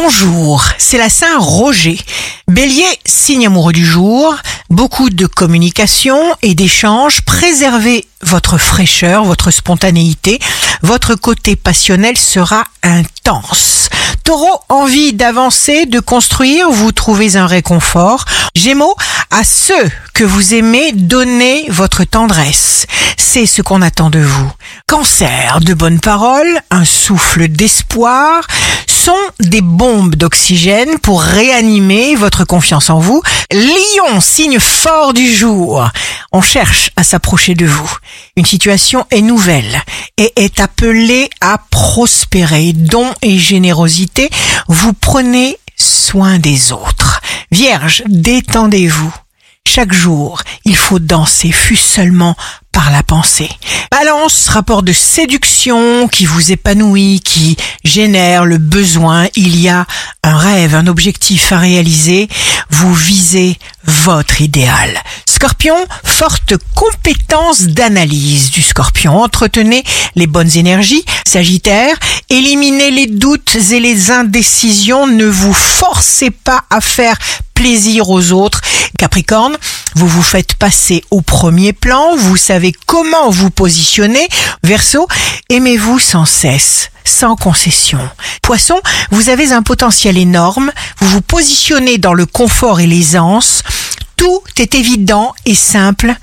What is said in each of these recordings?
Bonjour, c'est la Saint-Roger. Bélier, signe amoureux du jour, beaucoup de communication et d'échanges, préservez votre fraîcheur, votre spontanéité, votre côté passionnel sera intense. Taureau, envie d'avancer, de construire, vous trouvez un réconfort. Gémeaux, à ceux que vous aimez, donnez votre tendresse. C'est ce qu'on attend de vous. Cancer, de bonnes paroles, un souffle d'espoir, sont des bombes d'oxygène pour réanimer votre confiance en vous. Lion, signe fort du jour. On cherche à s'approcher de vous. Une situation est nouvelle et est appelée à prospérer. Don et générosité, vous prenez soin des autres. Vierge, détendez-vous. Chaque jour, il faut danser, fût seulement la pensée. Balance, rapport de séduction qui vous épanouit, qui génère le besoin. Il y a un rêve, un objectif à réaliser. Vous visez votre idéal. Scorpion, forte compétence d'analyse du scorpion. Entretenez les bonnes énergies. Sagittaire, éliminez les doutes et les indécisions. Ne vous forcez pas à faire plaisir aux autres. Capricorne, vous vous faites passer au premier plan, vous savez comment vous positionner. Verseau, aimez-vous sans cesse, sans concession. Poisson, vous avez un potentiel énorme, vous vous positionnez dans le confort et l'aisance. Tout est évident et simple.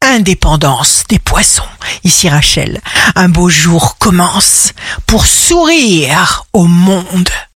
Indépendance des poissons. Ici Rachel, un beau jour commence pour sourire au monde.